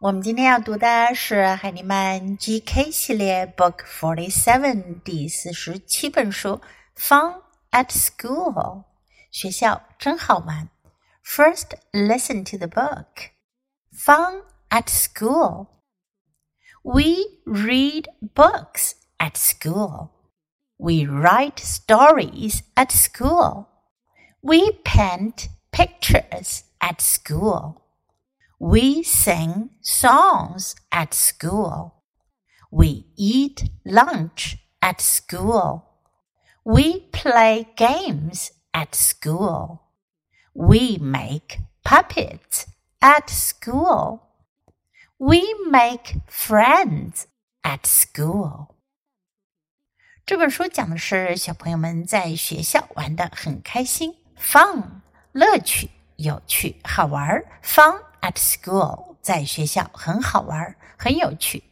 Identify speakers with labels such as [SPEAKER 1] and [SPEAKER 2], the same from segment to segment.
[SPEAKER 1] 我们今天要读的是海尼曼 GK 系列 Book Forty Seven 第四十七本书《Fun at School》。学校真好玩。First, listen to the book. Fun at school. We read books at school. We write stories at school. We paint pictures at school. We sing songs at school. We eat lunch at school. We play games at school. We make puppets at school. We make friends at school. 这本书讲的是小朋友们在学校玩的很开心，fun 乐趣、有趣、好玩，fun at school，在学校很好玩，很有趣。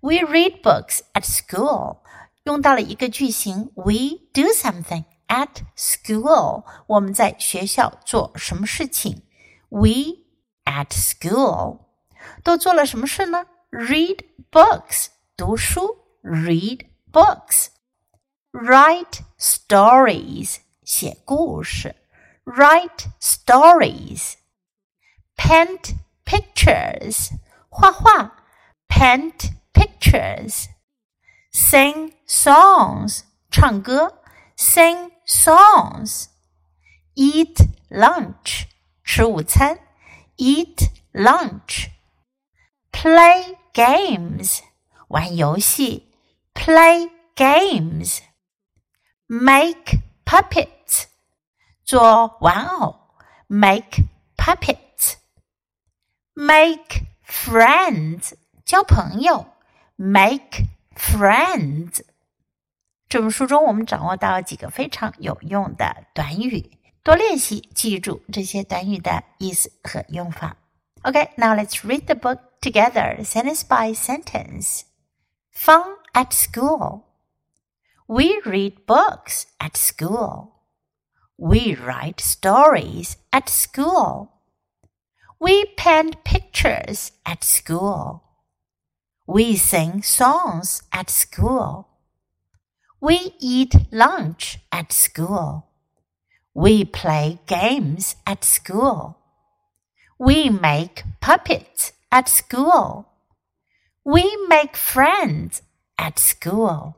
[SPEAKER 1] We read books at school，用到了一个句型：We do something at school。我们在学校做什么事情？We at school 都做了什么事呢？Read books，读书；read books，write stories，写故事；write stories。paint pictures 画画，paint pictures。sing songs 唱歌，sing songs。eat lunch 吃午餐，eat lunch。play games 玩游戏，play games。make puppets 做玩偶，make puppet。 make friends 交朋友，make friends。这本书中，我们掌握到几个非常有用的短语，多练习，记住这些短语的意思和用法。Okay, now let's read the book together, sentence by sentence. Fun at school. We read books at school. We write stories at school. We paint pictures at school. We sing songs at school. We eat lunch at school. We play games at school. We make puppets at school. We make friends at school.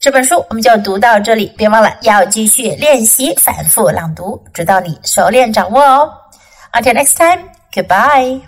[SPEAKER 1] 这本书我们就读到这里，别忘了要继续练习反复朗读，直到你熟练掌握哦。 Until next time, goodbye.